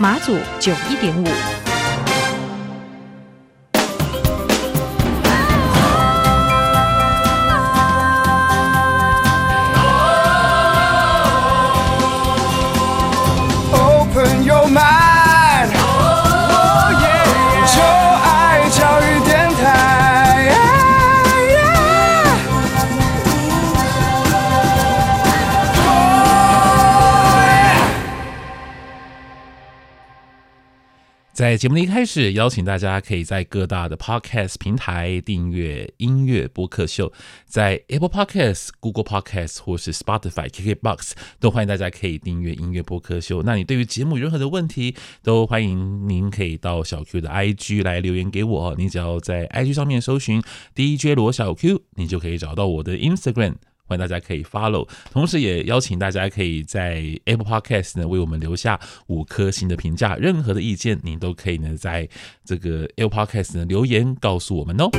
马祖九一点五。在节目的一开始，邀请大家可以在各大的 Podcast 平台订阅音乐播客秀，在 Apple Podcast、Google Podcast 或是 Spotify、KKBox 都欢迎大家可以订阅音乐播客秀。那你对于节目任何的问题，都欢迎您可以到小 Q 的 IG 来留言给我。你只要在 IG 上面搜寻 DJ 罗小 Q，你就可以找到我的 Instagram。欢迎大家可以 follow，同时也邀请大家可以在 Apple Podcast 呢为我们留下五颗星的评价，任何的意见您都可以呢在这个 Apple Podcast 呢留言告诉我们哦。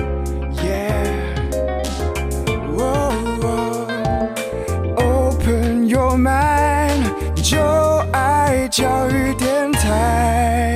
就爱教育电台。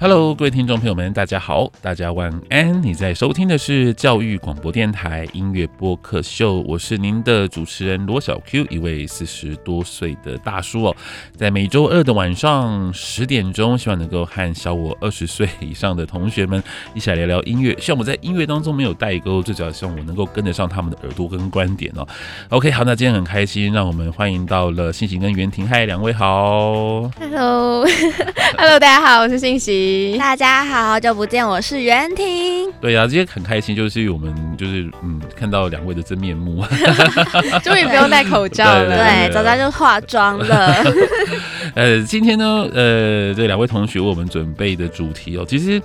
Hello，各位听众朋友们，大家好，大家晚安。你在收听的是教育广播电台音乐播客秀，我是您的主持人罗小 Q，一位四十多岁的大叔哦。在每周二的晚上十点钟，希望能够和小我二十岁以上的同学们一起来聊聊音乐。希望我在音乐当中没有代沟，最主要希望我能够跟得上他们的耳朵跟观点哦。OK，好，那今天很开心，让我们欢迎到了信息跟袁婷，嗨，两位好。Hello，Hello，大家好，我是信息。大家好，好久不见，我是袁婷。对呀、啊，今天很开心，就是我们就是嗯，看到两位的真面目，终于不用戴口罩了。对，早早就化妆了。呃，今天呢，呃，这两位同学为我们准备的主题哦，其实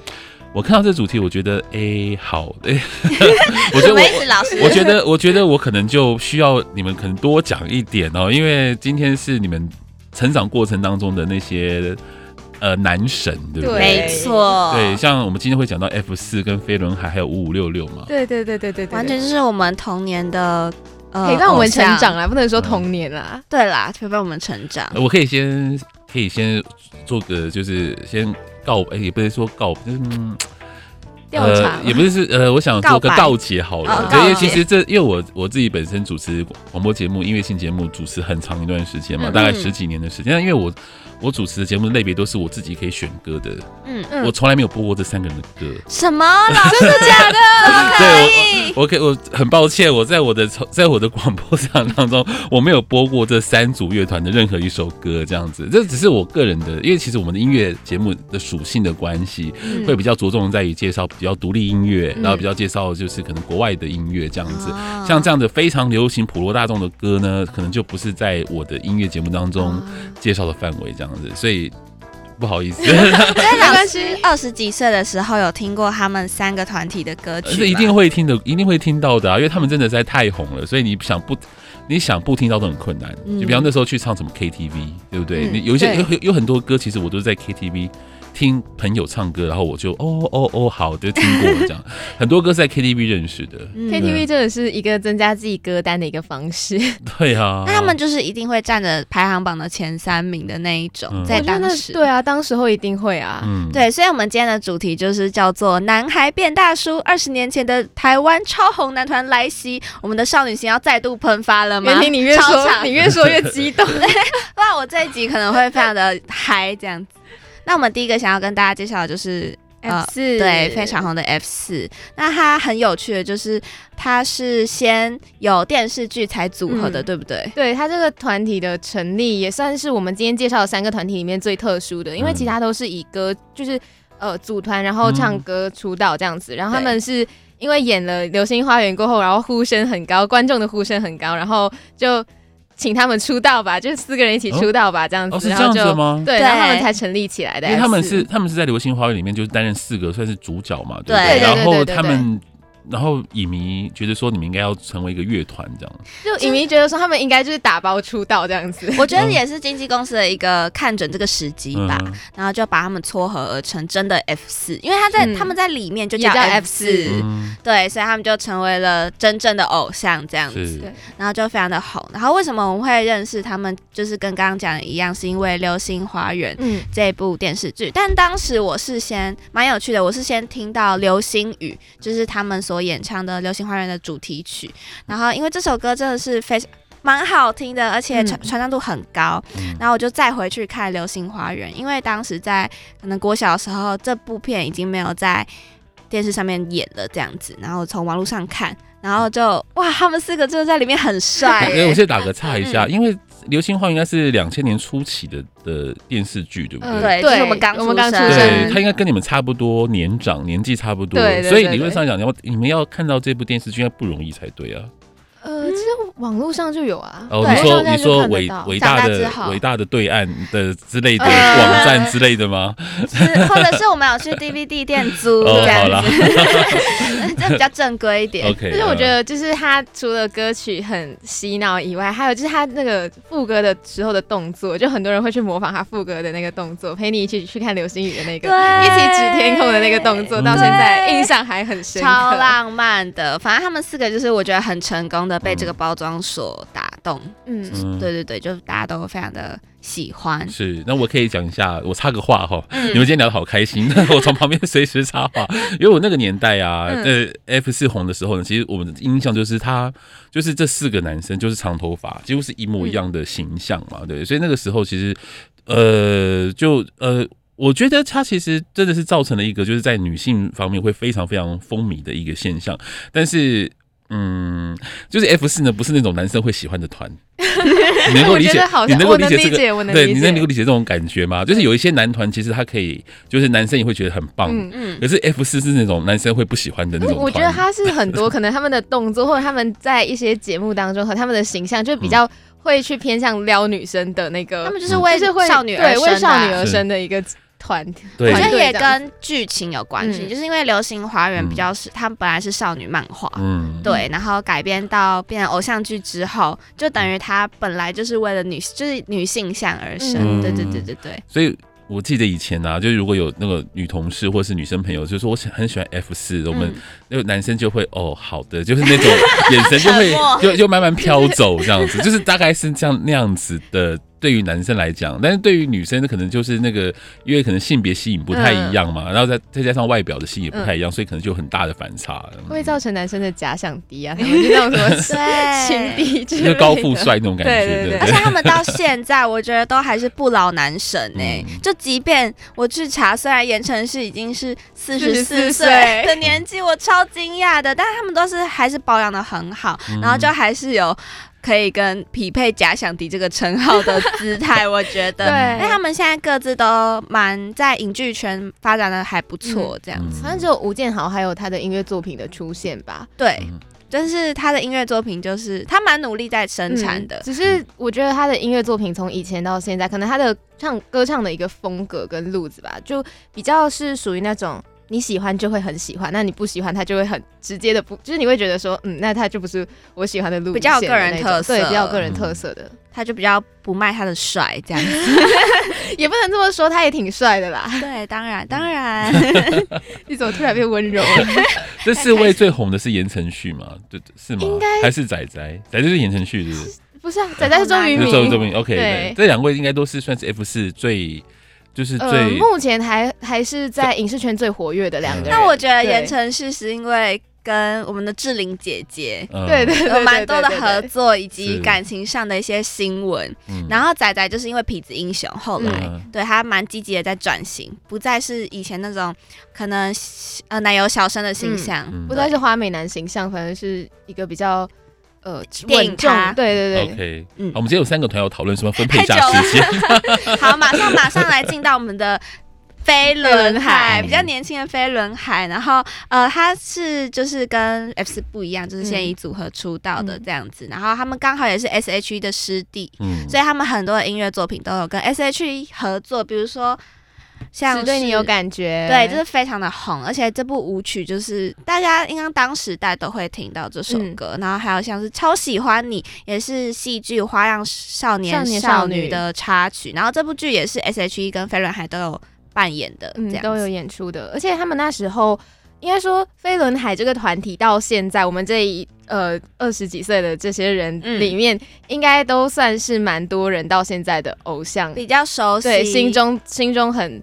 我看到这主题，我觉得哎、欸，好，哎，我觉得我，我觉得，我觉得我可能就需要你们可能多讲一点哦，因为今天是你们成长过程当中的那些。呃，男神对不对？没错，对，像我们今天会讲到 F 四跟飞轮海，还有五五六六嘛。对对对对对，完全就是我们童年的，呃，陪伴我们成长啊，不能说童年啦，嗯、对啦，陪伴我们成长。我可以先，可以先做个，就是先告，哎，也不能说告，就是调查、呃，也不是是，呃，我想做个告解好了，因为其实这，因为我我自己本身主持广播节目、音乐性节目，主持很长一段时间嘛，嗯、大概十几年的时间，因为我。我主持的节目类别都是我自己可以选歌的，嗯嗯，我从来没有播过这三个人的歌。什么？真的假的？对，我我可以，我很抱歉，我在我的在我的广播场当中，我没有播过这三组乐团的任何一首歌，这样子，这只是我个人的，因为其实我们的音乐节目的属性的关系，会比较着重在于介绍比较独立音乐，然后比较介绍就是可能国外的音乐这样子，像这样的非常流行普罗大众的歌呢，可能就不是在我的音乐节目当中介绍的范围这样。所以不好意思，没关系。二十几岁的时候有听过他们三个团体的歌曲，是一定会听的，一定会听到的啊！因为他们真的实在太红了，所以你想不，你想不听到都很困难。就比方那时候去唱什么 KTV，对不对？你有一些有有很多歌，其实我都是在 KTV。听朋友唱歌，然后我就哦哦哦，好的，听过这样，很多歌是在 KTV 认识的。嗯、KTV 真的是一个增加自己歌单的一个方式。对啊，那他们就是一定会占着排行榜的前三名的那一种，嗯、在当时。对啊，当时候一定会啊。嗯，对，所以我们今天的主题就是叫做“男孩变大叔”，二十年前的台湾超红男团来袭，我们的少女心要再度喷发了吗？袁婷，你越说你越说越激动，哇，我这一集可能会非常的嗨这样子。那我们第一个想要跟大家介绍的就是 F 四对，非常红的 F 四。那它很有趣的就是，它是先有电视剧才组合的，嗯、对不对？对，它这个团体的成立也算是我们今天介绍的三个团体里面最特殊的，因为其他都是以歌就是呃组团然后唱歌出道这样子，嗯、然后他们是因为演了《流星花园》过后，然后呼声很高，观众的呼声很高，然后就。请他们出道吧，就是四个人一起出道吧，这样子，哦，是这样子吗？对，然后他们才成立起来的。因为他们是他们是在《流星花园》里面就是担任四个算是主角嘛，对不对？对，然后他们。然后影迷觉得说你们应该要成为一个乐团这样，就影迷觉得说他们应该就是打包出道这样子。我觉得也是经纪公司的一个看准这个时机吧，嗯、然后就把他们撮合而成真的 F 四，因为他在、嗯、他们在里面就叫 F 四，嗯、对，所以他们就成为了真正的偶像这样子，然后就非常的红。然后为什么我们会认识他们？就是跟刚刚讲的一样，是因为《流星花园》这部电视剧。嗯、但当时我是先蛮有趣的，我是先听到《流星雨》，就是他们所。所演唱的《流星花园》的主题曲，然后因为这首歌真的是非常蛮好听的，而且传传唱度很高，嗯、然后我就再回去看《流星花园》，因为当时在可能国小的时候，这部片已经没有在电视上面演了这样子，然后从网络上看，然后就哇，他们四个真的在里面很帅。哎，我先打个岔一下，嗯、因为。《流星花园》应该是两千年初期的的电视剧，对不对？对，就是我们刚我们刚出生，对，他应该跟你们差不多年长，年纪差不多，对，所以理论上讲，你要你们要看到这部电视剧应该不容易才对啊。呃，其实网络上就有啊。哦，你说你说伟伟大的伟大的对岸的之类的网站之类的吗？或者是我们有去 DVD 店租这样子，这比较正规一点。OK，就是我觉得，就是他除了歌曲很洗脑以外，还有就是他那个副歌的时候的动作，就很多人会去模仿他副歌的那个动作，陪你一起去看流星雨的那个，一起指天空的那个动作，到现在印象还很深，超浪漫的。反正他们四个就是我觉得很成功的。被这个包装所打动，嗯，对对对，就大家都非常的喜欢。是，那我可以讲一下，我插个话哈，嗯、你们今天聊的好开心，我从旁边随时插话，因为我那个年代啊，呃、嗯、F 四红的时候呢，其实我们的印象就是他，就是这四个男生就是长头发，几乎是一模一样的形象嘛，嗯、对，所以那个时候其实，呃，就呃，我觉得他其实真的是造成了一个就是在女性方面会非常非常风靡的一个现象，但是。嗯，就是 F 四呢，不是那种男生会喜欢的团。你能够理解？你能够理解这个？对，你能够理解这种感觉吗？就是有一些男团，其实他可以，就是男生也会觉得很棒。嗯嗯。可是 F 四是那种男生会不喜欢的那种。我觉得他是很多可能他们的动作，或者他们在一些节目当中和他们的形象，就比较会去偏向撩女生的那个。他们就是为少女对为少女而生的一个。团，对。我觉得也跟剧情有关系，嗯、就是因为《流星花园》比较是，它、嗯、本来是少女漫画，嗯，对，然后改编到变成偶像剧之后，就等于它本来就是为了女，就是女性向而生，嗯、对对对对对。所以我记得以前呢、啊，就是如果有那个女同事或是女生朋友，就是说我很喜欢 F 四，我们那个男生就会哦，好的，就是那种眼神就会 就就慢慢飘走这样子，就是大概是这样那样子的。对于男生来讲，但是对于女生可能就是那个，因为可能性别吸引不太一样嘛，嗯、然后再再加上外表的吸引也不太一样，嗯、所以可能就有很大的反差，会造成男生的假想敌啊，他们就那种什么 情敌，就是高富帅那种感觉。对对对，而且他们到现在，我觉得都还是不老男神呢、欸。嗯、就即便我去查，虽然言承旭已经是四十四岁的年纪，我超惊讶的，但是他们都是还是保养的很好，嗯、然后就还是有。可以跟匹配假想敌这个称号的姿态，我觉得，对，因为他们现在各自都蛮在影剧圈发展的还不错，这样子。反正只有吴建豪还有他的音乐作品的出现吧。对，但是他的音乐作品就是他蛮努力在生产的，只是我觉得他的音乐作品从以前到现在，可能他的唱歌唱的一个风格跟路子吧，就比较是属于那种。你喜欢就会很喜欢，那你不喜欢他就会很直接的不，就是你会觉得说，嗯，那他就不是我喜欢的路线的，比较有个人特色，对，比较有个人特色的，嗯、他就比较不卖他的帅这样子，也不能这么说，他也挺帅的啦。对，当然当然，你怎么突然变温柔了？这四位最红的是言承旭吗？对，是吗？应该还是仔仔？仔仔是言承旭，是不是？不是啊，仔仔是周渝民。周周明，OK，对，这两位应该都是算是 F 四最。就是最、呃、目前还还是在影视圈最活跃的两个人。那我觉得言承旭是因为跟我们的志玲姐姐，嗯。对对对，有蛮多的合作以及感情上的一些新闻。嗯。然后仔仔就是因为痞子英雄，后来、嗯。对他蛮积极的在转型，不再是以前那种可能呃奶油小生的形象。嗯。不再是花美男形象，反而是一个比较呃电影稳重对对对 OK，嗯好，我们今天有三个团友讨论，什么分配一下太久了时间？好，马上马上来进到我们的飞轮海，嗯比较年轻的飞轮海。然后呃，他是就是跟 F 四不一样，就是现役组合出道的这样子。然后他们刚好也是 S H E 的师弟，嗯，所以他们很多的音乐作品都有跟 S H E 合作，比如说像只对你有。感觉，对，就是非常的红，而且这部舞曲就是大家应该当时代都会听到这首歌，然后还有像是超喜欢你，也是戏剧《花样少年少女女》的插曲，然后这部剧也是 S H E 跟飞轮海都有扮演的，这样，都有演出的，而且他们那时候应该说飞轮海这个团体到现在，我们这一呃二十几岁的这些人嗯里面，应该都算是蛮多人到现在的偶像，比较熟悉，对，心中心中很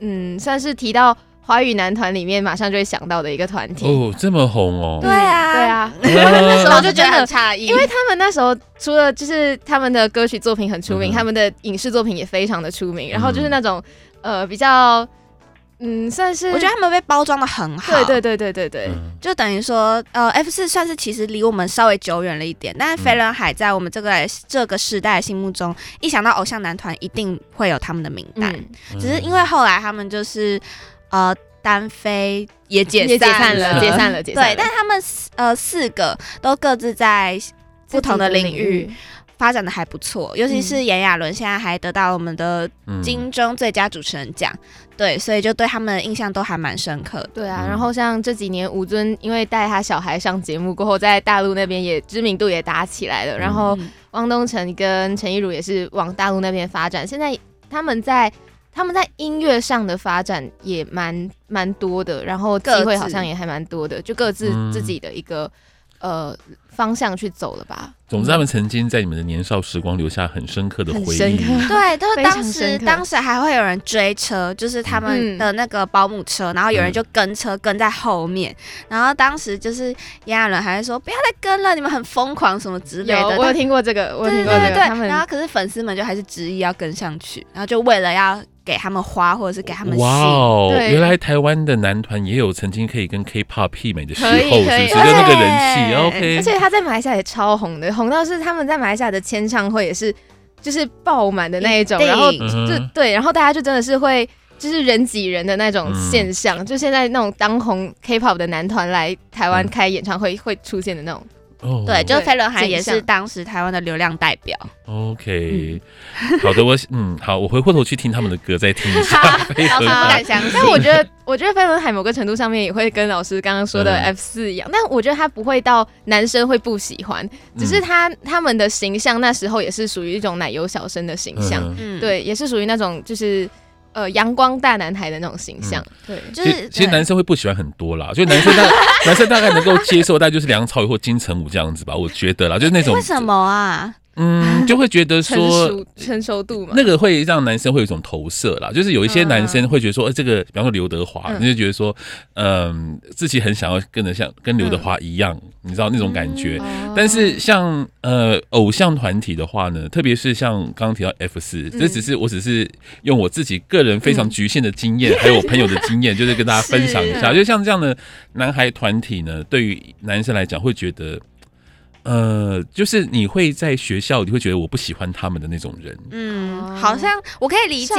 嗯，算是提到华语男团里面，马上就会想到的一个团体。哦，这么红哦，对啊，对，啊，那时候就觉得很诧异，因为他们那时候除了就是他们的歌曲作品很出名，嗯。他们的影视作品也非常的出名，然后就是那种呃比较嗯算是我觉得他们被包装的很好，对对对对对对，嗯。就等于说，呃，F 四算是其实离我们稍微久远了一点，但是飞轮海在我们这个这个时代的心目中，一想到偶像男团，一定会有他们的名单。嗯，只是因为后来他们就是呃单飞也解也解散散了，解散了，解散了。对，但他们四呃四个都各自在不同的领域，发展的还不错，尤其是炎亚纶现在还得到我们的嗯。金钟最佳主持人奖，对，所以就对他们的印象都还蛮深刻的。对啊，嗯。然后像这几年吴尊因为带他小孩上节目过后，在大陆那边也知名度也打起来了，然后嗯汪东城跟陈亦儒也是往大陆那边发展，现在他们在他们在音乐上的发展也蛮蛮多的，然后机会好像也还蛮多的，就各自嗯。自己的一个、呃方向去走了吧。总之，他们曾经在你们的年少时光留下很深刻的回很深刻忆。对，就是当时当时还会有人追车，就是他们的那个保姆车，然后有人就跟车跟在后面，然后当时就是炎亚纶还会说不要再跟了，你们很疯狂什么之类的。有，我有听过这个，我听过这个，对对对，们然后可是粉丝们就还是执意要跟上去，然后就为了要给他们花或者是给他们哇。哦，原来台湾的男团也有曾经可以跟 K-pop 媲美的时候，可以是不是？就那个人气对，OK。而且他在马来西亚也超红的，红到是他们在马来西亚的签唱会也是就是爆满的那一种，然后就对，然后大家就真的是会就是人挤人的那种现象，就现在那种当红 K-pop 的男团来台湾嗯开演唱会会出现的那种，哦。对，就对飞轮海也是当时台湾的流量代表。OK，好的，我嗯好，我回过头去听他们的歌，再听一下 飞老师不敢。相信。但我觉得，我觉得飞轮海某个程度上面也会跟老师刚刚说的嗯。F 四一样，但我觉得他不会到男生会不喜欢，只是他他们的形象那时候也是属于一种奶油小生的形象，对，也是属于那种就是呃阳光大男孩的那种形象，对，就是其实其实男生会不喜欢很多啦，就男生大 男生大概能够接受，大概就是梁朝伟或金城武这样子吧，我觉得啦，就是那种为什么啊？嗯，就会觉得成说熟成熟度嘛，那个会让男生会有一种投射啦，就是有一些男生会觉得说，呃，这个比方说刘德华，嗯。你就觉得说，嗯，自己很想要跟得像跟刘德华一样，你知道那种感觉。哦。但是像呃偶像团体的话呢，特别是像刚刚提到 F 四，这只是我只是用我自己个人非常局限的经验，还有我朋友的经验，就是跟大家分享一下。就像这样的男孩团体呢，对于男生来讲会觉得。呃，就是你会在学校，你会觉得我不喜欢他们的那种人，嗯，哦。好像我可以理解，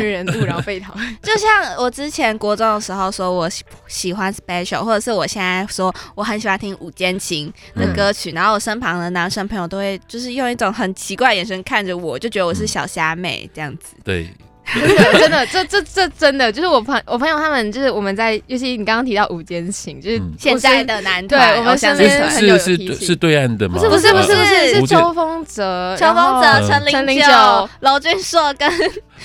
人物然后被讨。厌，就像我之前国中的时候说我喜喜欢 Special，或者是我现在说我很喜欢听五间情的歌曲，然后我身旁的男生朋友都会就是用一种很奇怪的眼神看着我，就觉得我是小虾妹这样子。对，真 的真的，这这这真的就是我朋我朋友他们就是我们在，尤其你刚刚提到五间情，就是嗯现在的男对团，我们身边是是是是对岸的吗？不是不是不是是秋风泽，秋风泽、陈零九九、娄俊硕跟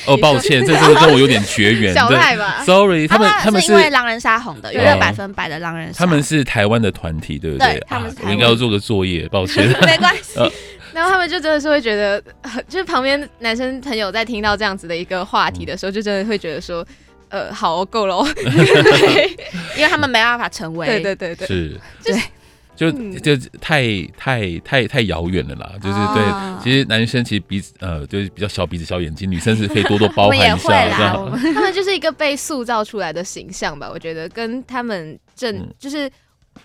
哦，抱歉，这真的跟我有点绝缘。小对赖吧，Sorry，他们他们是是因为狼人杀红的，对娱乐百分百的狼人杀，他们是台湾的团体，对不对？对他们我应该要做个作业，抱歉。没关系。然后他们就真的是会觉得，呃就是旁边男生朋友在听到这样子的一个话题的时候，就真的会觉得说，呃，好够了，因为他们没办法成为，对对对对，是，对。就就太太太太遥远了啦，就是对，其实男生其实鼻子呃就是比较小鼻子小眼睛，女生是可以多多包涵一下，他们就是一个被塑造出来的形象吧，我觉得跟他们正就是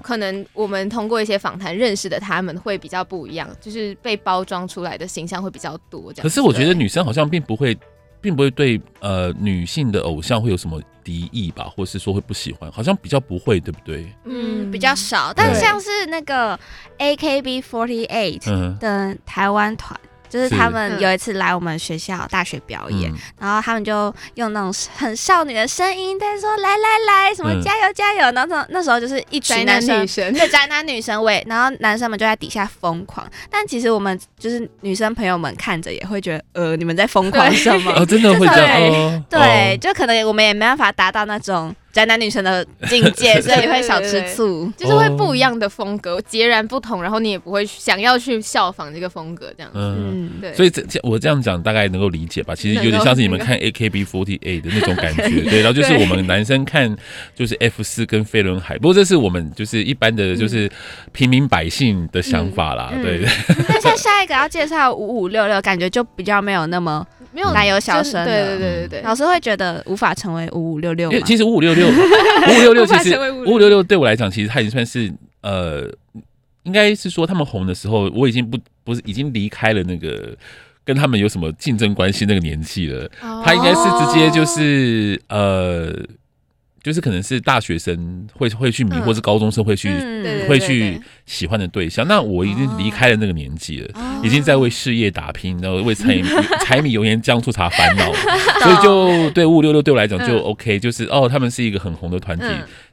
可能我们通过一些访谈认识的他们会比较不一样，就是被包装出来的形象会比较多这样。可是我觉得女生好像并不会。并不会对呃女性的偶像会有什么敌意吧，或是说会不喜欢，好像比较不会，对不对？嗯，比较少。但像是那个 AKB48 的台湾团。就是他们有一次来我们学校大学表演，然后他们就用那种很少女的声音，在说来来来，什么加油加油。然后那那时候就是一群男生，对宅男女生为，然后男生们就在底下疯狂。但其实我们就是女生朋友们看着也会觉得，呃，你们在疯狂什么？哦，真的会这样？对，就可能我们也没办法达到那种。宅男女神的境界，所以会少吃醋，就是会不一样的风格，截然不同，然后你也不会想要去效仿这个风格，这样子。嗯，对。所以这这我这样讲大概能够理解吧？其实有点像是你们看 AKB48 的那种感觉，对。然后就是我们男生看就是 F 四跟飞轮海，不过这是我们就是一般的就是平民百姓的想法啦，对。那像下一个要介绍五五六六，感觉就比较没有那么。没有奶油小生，对对对对对，老师会觉得无法成为五五六六。其实五五六六，五五六六其实五五六六对我来讲，其实他已经算是呃，应该是说他们红的时候，我已经不不是已经离开了那个跟他们有什么竞争关系那个年纪了。他应该是直接就是呃。就是可能是大学生会会去迷，或是高中生会去会去喜欢的对象。那我已经离开了那个年纪了，已经在为事业打拼，然后为柴米 柴米油盐酱醋茶烦恼，所以就对五五六六对我来讲就 OK，就是哦，他们是一个很红的团体，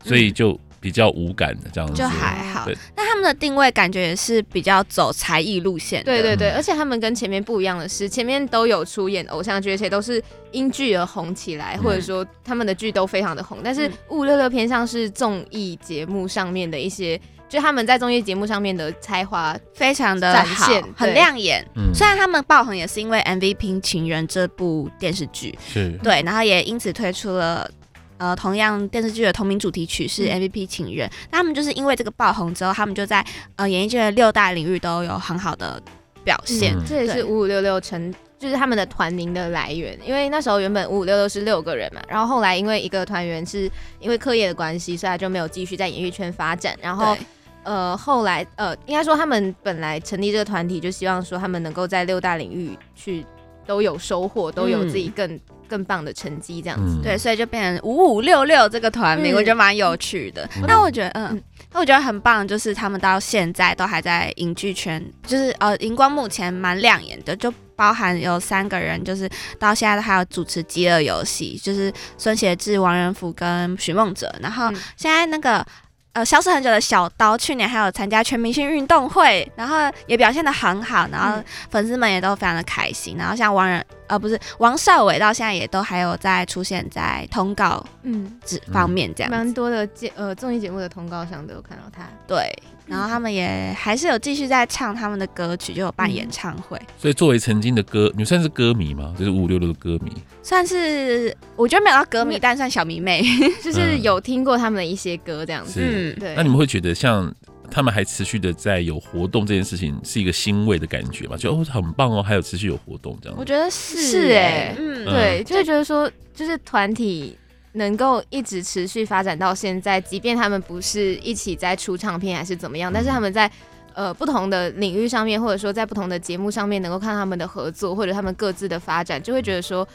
所以就。比较无感的这样子，就还好。那他们的定位感觉也是比较走才艺路线。对对对，而且他们跟前面不一样的是，前面都有出演偶像剧，而且都是因剧而红起来，或者说他们的剧都非常的红。但是五五六六偏向是综艺节目上面的一些，就他们在综艺节目上面的才华非常的展现，很亮眼。虽然他们爆红也是因为 MVP 情人这部电视剧，是对，然后也因此推出了。呃，同样电视剧的同名主题曲是 MVP 情人，那、嗯、他们就是因为这个爆红之后，他们就在呃演艺圈的六大领域都有很好的表现。嗯、这也是五五六六成，就是他们的团名的来源。因为那时候原本五五六六是六个人嘛，然后后来因为一个团员是因为课业的关系，所以他就没有继续在演艺圈发展。然后呃，后来呃，应该说他们本来成立这个团体，就希望说他们能够在六大领域去都有收获，都有自己更。嗯更棒的成绩这样子，嗯、对，所以就变成五五六六这个团名，嗯、我觉得蛮有趣的。那、嗯、我觉得，嗯，那我觉得很棒，就是他们到现在都还在影剧圈，就是呃，荧光幕前蛮亮眼的，就包含有三个人，就是到现在都还有主持《饥饿游戏》，就是孙协志、王仁甫跟许梦哲，然后现在那个。呃，消失很久的小刀，去年还有参加全明星运动会，然后也表现的很好，然后粉丝们也都非常的开心。然后像王仁，呃，不是王少伟，到现在也都还有在出现在通告嗯这方面这样，蛮多的节呃综艺节目的通告上都有看到他。对。然后他们也还是有继续在唱他们的歌曲，就有办演唱会。嗯、所以作为曾经的歌，你算是歌迷吗？就是五五六六的歌迷，算是我觉得没有到歌迷，但算小迷妹，就是有听过他们的一些歌这样子。嗯，对。那你们会觉得像他们还持续的在有活动这件事情，是一个欣慰的感觉嘛？就哦很棒哦，还有持续有活动这样。我觉得是是哎，嗯，对，就会觉得说就是团体。能够一直持续发展到现在，即便他们不是一起在出唱片还是怎么样，但是他们在呃不同的领域上面，或者说在不同的节目上面，能够看他们的合作或者他们各自的发展，就会觉得说，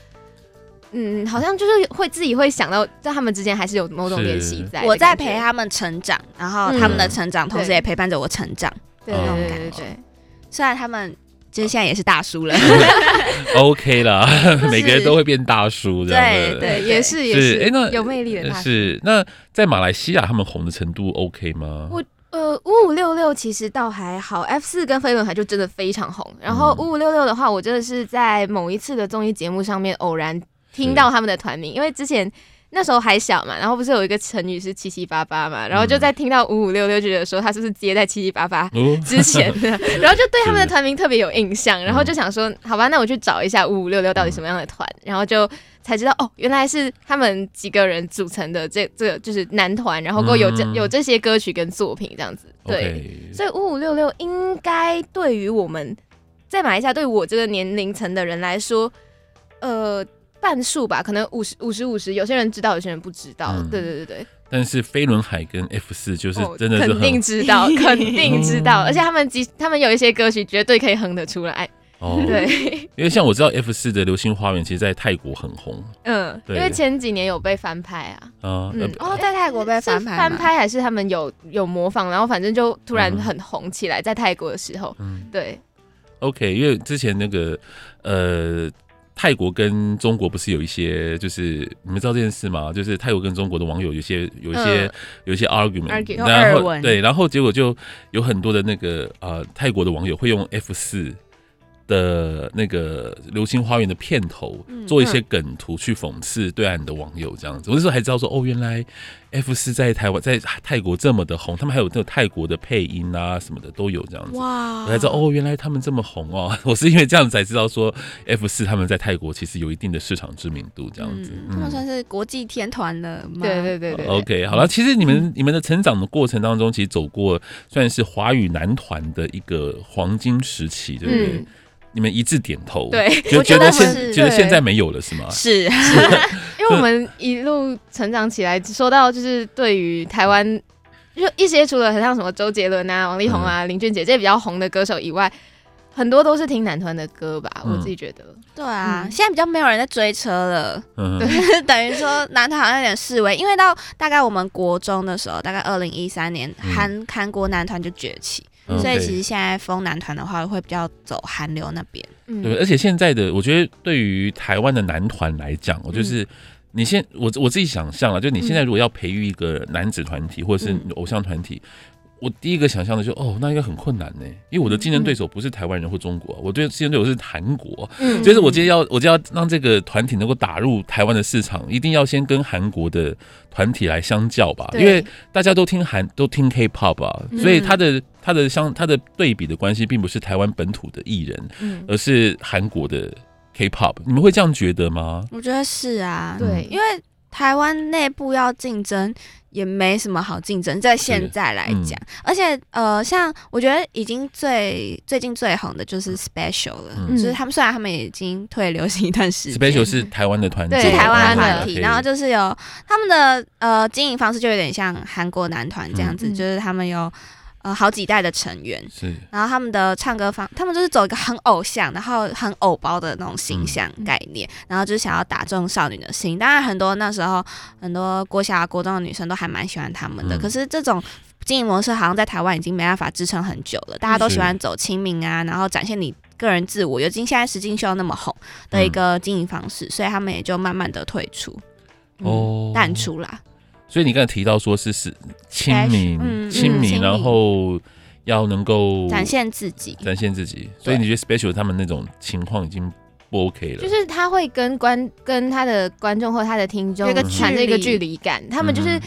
嗯，好像就是会自己会想到，在他们之间还是有某种联系在。我在陪他们成长，然后他们的成长，同时也陪伴着我成长，对对对对对。虽然他们。就是现在也是大叔了，OK 啦，每个人都会变大叔的，对对，也是也是，哎，那有魅力的大叔。是那在马来西亚他们红的程度 OK 吗？我呃五五六六其实倒还好，F 四跟飞轮海就真的非常红。然后五五六六的话，我真的是在某一次的综艺节目上面偶然听到他们的团名，因为之前那时候还小嘛，然后不是有一个成语是七七八八嘛，然后就在听到五五六六，觉得说他是不是接在七七八八之前的，然后就对他们的团名特别有印象，然后就想说，好吧，那我去找一下五五六六到底什么样的团，然后就才知道哦，原来是他们几个人组成的这这个就是男团，然后够有这有这些歌曲跟作品这样子，对，所以五五六六应该对于我们在马来西亚，对我这个年龄层的人来说，呃。半数吧，可能五十五十五十，有些人知道，有些人不知道。嗯、对对对对。但是飞轮海跟 F 四就是真的是、哦、肯定知道，肯定知道，而且他们几他们有一些歌曲绝对可以哼得出来。哦，对，因为像我知道 F 四的《流星花园》其实，在泰国很红。嗯，对因为前几年有被翻拍啊。啊，嗯、哦，在泰国被翻拍，翻拍还是他们有有模仿，然后反正就突然很红起来，在泰国的时候。嗯，对。OK，因为之前那个呃。泰国跟中国不是有一些，就是你们知道这件事吗？就是泰国跟中国的网友有些有一些有一些 argument，然后对，然后结果就有很多的那个呃泰国的网友会用 F 四。的那个《流星花园》的片头做一些梗图去讽刺对岸的网友，这样子。我那时候还知道说，哦，原来 F 四在台湾在泰国这么的红，他们还有那个泰国的配音啊什么的都有这样子。哇！我才知道哦，原来他们这么红哦。我是因为这样子才知道说，F 四他们在泰国其实有一定的市场知名度，这样子。他们算是国际天团了。对对对对。OK，好了，其实你们你们的成长的过程当中，其实走过算是华语男团的一一个黄金时期，对不对？你们一致点头，对，就觉得现觉得现在没有了是吗？是，因为我们一路成长起来，说到就是对于台湾，就一些除了很像什么周杰伦啊、王力宏啊、林俊杰这些比较红的歌手以外，很多都是听男团的歌吧？我自己觉得，对啊，现在比较没有人在追车了，对，等于说男团好像有点示威，因为到大概我们国中的时候，大概二零一三年，韩韩国男团就崛起。所以其实现在风男团的话，会比较走韩流那边。嗯，对。而且现在的，我觉得对于台湾的男团来讲，我就是你现我我自己想象了，就你现在如果要培育一个男子团体或者是偶像团体。我第一个想象的就，哦，那应该很困难呢，因为我的竞争对手不是台湾人或中国，我对竞争对手是韩国，嗯，就是我今天要，我就要让这个团体能够打入台湾的市场，一定要先跟韩国的团体来相较吧，因为大家都听韩，都听 K-pop 啊，所以他的他的相他的对比的关系，并不是台湾本土的艺人，而是韩国的 K-pop，你们会这样觉得吗？我觉得是啊，对，因为台湾内部要竞争。也没什么好竞争，在现在来讲，嗯、而且呃，像我觉得已经最最近最红的就是 Special 了，嗯、就是他们虽然他们已经退流行一段时间，Special 是台湾的团体，是台湾的团体，然后就是有他们的呃经营方式就有点像韩国男团这样子，嗯、就是他们有。呃，好几代的成员，是，然后他们的唱歌方，他们就是走一个很偶像，然后很偶包的那种形象概念，嗯、然后就是想要打中少女的心。当然，很多那时候很多国小、国中的女生都还蛮喜欢他们的。嗯、可是这种经营模式好像在台湾已经没办法支撑很久了。大家都喜欢走亲民啊，然后展现你个人自我，尤其现在实境秀那么红的一个经营方式，嗯、所以他们也就慢慢的退出，嗯、哦，淡出啦。所以你刚才提到说是是亲民，亲民，然后要能够展现自己，展现自己。所以你觉得 Special 他们那种情况已经不 OK 了？就是他会跟观跟他的观众或他的听众产生一个距离感。他们就是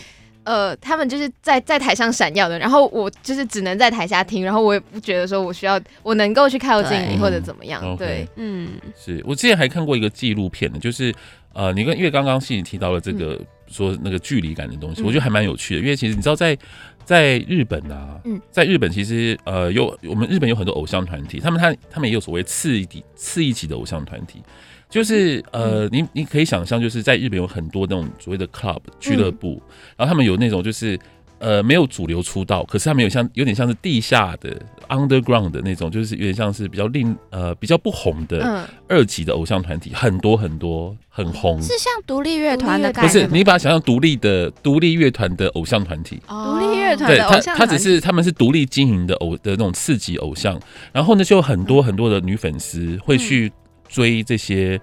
呃，他们就是在在台上闪耀的，然后我就是只能在台下听，然后我也不觉得说我需要我能够去靠近你或者怎么样。对，嗯，是我之前还看过一个纪录片呢，就是呃，你跟因为刚刚是你提到了这个。说那个距离感的东西，我觉得还蛮有趣的，因为其实你知道，在在日本啊，在日本其实呃有我们日本有很多偶像团体，他们他他们也有所谓次一级次一级的偶像团体，就是呃你你可以想象，就是在日本有很多那种所谓的 club 俱乐部，然后他们有那种就是。呃，没有主流出道，可是他们有像有点像是地下的 underground 的那种，就是有点像是比较另呃比较不红的二级的偶像团体，很多很多很红，是像独立乐团的感觉。不是，你把它想象独立的独立乐团的偶像团体，独立乐团的偶像团体，他只是他们是独立经营的偶的那种次级偶像，然后呢，就有很多很多的女粉丝会去追这些。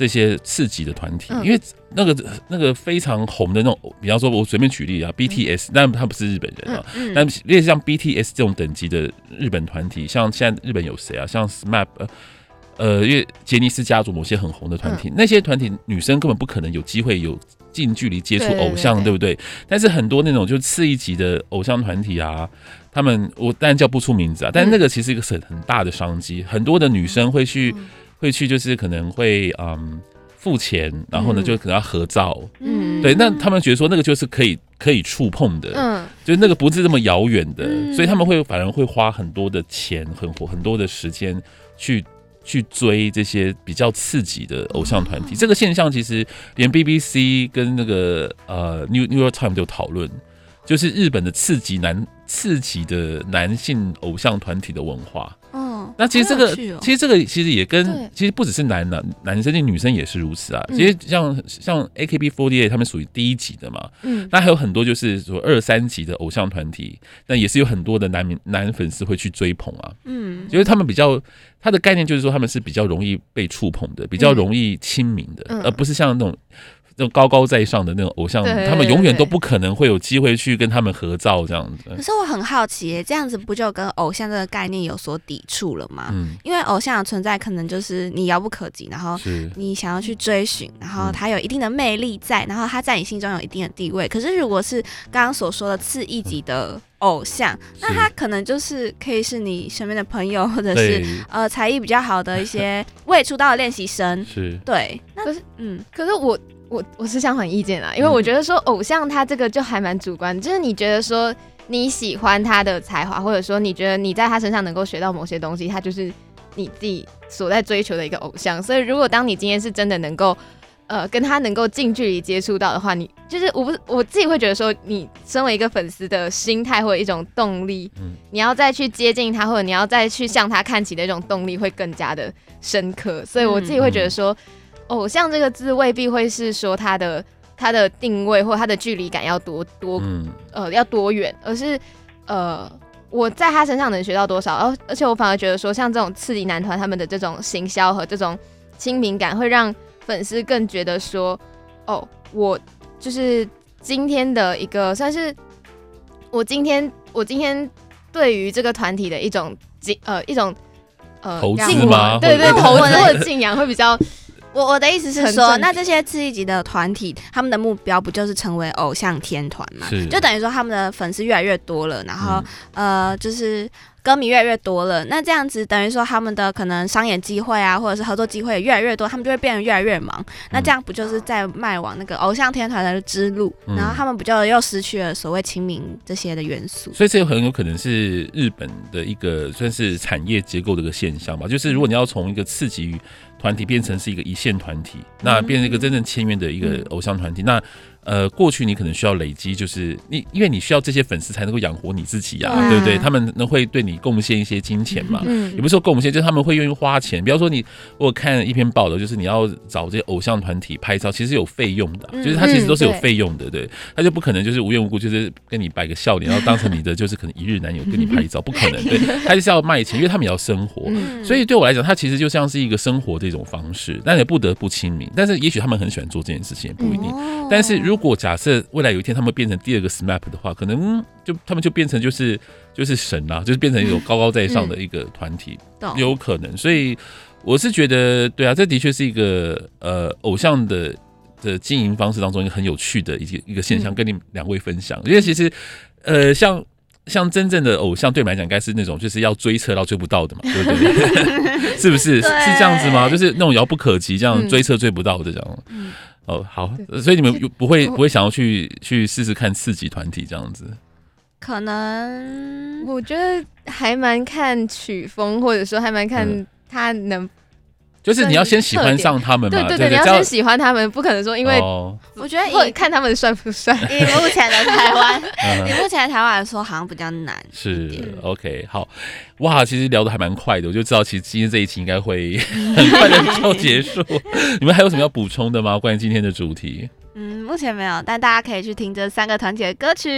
这些次级的团体，因为那个那个非常红的那种，比方说，我随便举例啊，BTS，但他不是日本人啊，但类似像 BTS 这种等级的日本团体，像现在日本有谁啊？像 SMAP，呃，因为杰尼斯家族某些很红的团体，嗯、那些团体女生根本不可能有机会有近距离接触偶像，对，不对？但是很多那种就次一级的偶像团体啊，他们我当然叫不出名字啊，但是那个其实一个很很大的商机，很多的女生会去、嗯、会去，就是可能会嗯。付钱，然后呢，就可能要合照，嗯，对，那他们觉得说那个就是可以可以触碰的，嗯，就是那个不是这么遥远的，嗯、所以他们会反而会花很多的钱，很很多的时间去去追这些比较刺激的偶像团体。嗯、这个现象其实连 BBC 跟那个呃 New New York Times 都讨论，就是日本的刺激男刺激的男性偶像团体的文化。那其实这个，哦、其实这个其实也跟其实不只是男男男生，女生也是如此啊。嗯、其实像像 AKB48 他们属于第一级的嘛，嗯，那还有很多就是说二三级的偶像团体，那也是有很多的男男粉丝会去追捧啊，嗯，因为他们比较他的概念就是说他们是比较容易被触碰的，比较容易亲民的，嗯、而不是像那种。那种高高在上的那种偶像，对对对对，他们永远都不可能会有机会去跟他们合照这样子。可是我很好奇，这样子不就跟偶像这个概念有所抵触了吗？嗯，因为偶像的存在可能就是你遥不可及，然后你想要去追寻，然后他有一定的魅力在，然后他在你心中有一定的地位。可是如果是刚刚所说的次一级的偶像，那他可能就是可以是你身边的朋友，或者是呃才艺比较好的一些未出道的练习生。是，对。那可是，嗯，可是我。我我是相反意见啊，因为我觉得说偶像他这个就还蛮主观，就是你觉得说你喜欢他的才华，或者说你觉得你在他身上能够学到某些东西，他就是你自己所在追求的一个偶像。所以如果当你今天是真的能够呃跟他能够近距离接触到的话，你就是我不我自己会觉得说，你身为一个粉丝的心态或者一种动力，你要再去接近他，或者你要再去向他看齐的一种动力会更加的深刻。所以我自己会觉得说。偶像这个字未必会是说他的他的定位或他的距离感要多多，嗯、呃要多远，而是呃我在他身上能学到多少，而而且我反而觉得说像这种刺激男团他们的这种行销和这种亲民感，会让粉丝更觉得说哦，我就是今天的一个算是我今天我今天对于这个团体的一种敬呃一种呃投资吗？对对，投资或者敬仰会比较。我我的意思是说，那这些次一级的团体，他们的目标不就是成为偶像天团嘛？是就等于说他们的粉丝越来越多了，然后、嗯、呃，就是。歌迷越来越多了，那这样子等于说他们的可能商演机会啊，或者是合作机会也越来越多，他们就会变得越来越忙。嗯、那这样不就是在迈往那个偶像天团的之路？嗯、然后他们不就又失去了所谓亲民这些的元素？所以这很有可能是日本的一个算是产业结构的一个现象吧。就是如果你要从一个次级团体变成是一个一线团体，那变成一个真正签约的一个偶像团体，嗯、那。呃，过去你可能需要累积，就是你，因为你需要这些粉丝才能够养活你自己呀、啊，对不对？他们能会对你贡献一些金钱嘛？嗯，也不是说贡献，就是他们会愿意花钱。比方说你，我看一篇报道，就是你要找这些偶像团体拍照，其实有费用的，就是他其实都是有费用的，对，他就不可能就是无缘无故就是跟你摆个笑脸，然后当成你的就是可能一日男友跟你拍照，不可能，对，他就是要卖钱，因为他们也要生活。所以对我来讲，他其实就像是一个生活的一种方式，但也不得不亲民。但是也许他们很喜欢做这件事情，也不一定。但是如果假设未来有一天他们变成第二个 SMAP 的话，可能就他们就变成就是就是神啦，就是变成一种高高在上的一个团体，嗯、有可能。所以我是觉得，对啊，这的确是一个呃偶像的的经营方式当中一个很有趣的一个一个现象，跟你们两位分享。因为其实呃像像真正的偶像，对你们来讲，应该是那种就是要追车到追不到的嘛，对不对？是不是？是这样子吗？就是那种遥不可及，这样追车追不到的这样。嗯哦，好，所以你们不会不会想要去去试试看四级团体这样子？可能我觉得还蛮看曲风，或者说还蛮看他能。就是你要先喜欢上他们嘛，对对对，你要先喜欢他们，不可能说因为我觉得以看他们帅不帅。以目前的台湾，以目前的台湾来说，好像比较难。是 OK，好哇，其实聊的还蛮快的，我就知道其实今天这一期应该会 很快的就结束。你们还有什么要补充的吗？关于今天的主题？嗯，目前没有，但大家可以去听这三个团体的歌曲。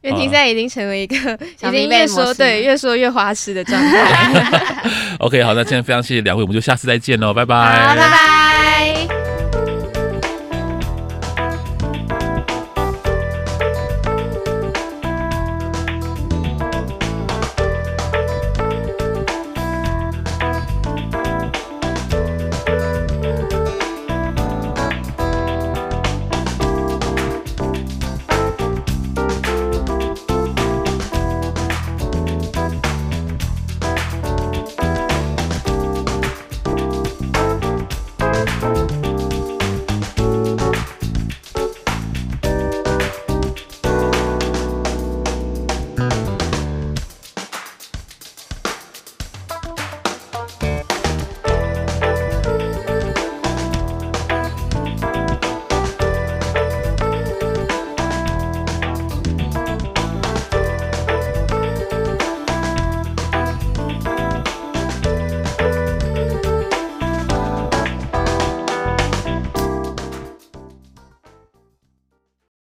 袁婷现在已经成为一个 已经越说对越说越花痴的状态。OK，好，那今天非常谢谢两位，我们就下次再见喽，拜拜，好，拜拜。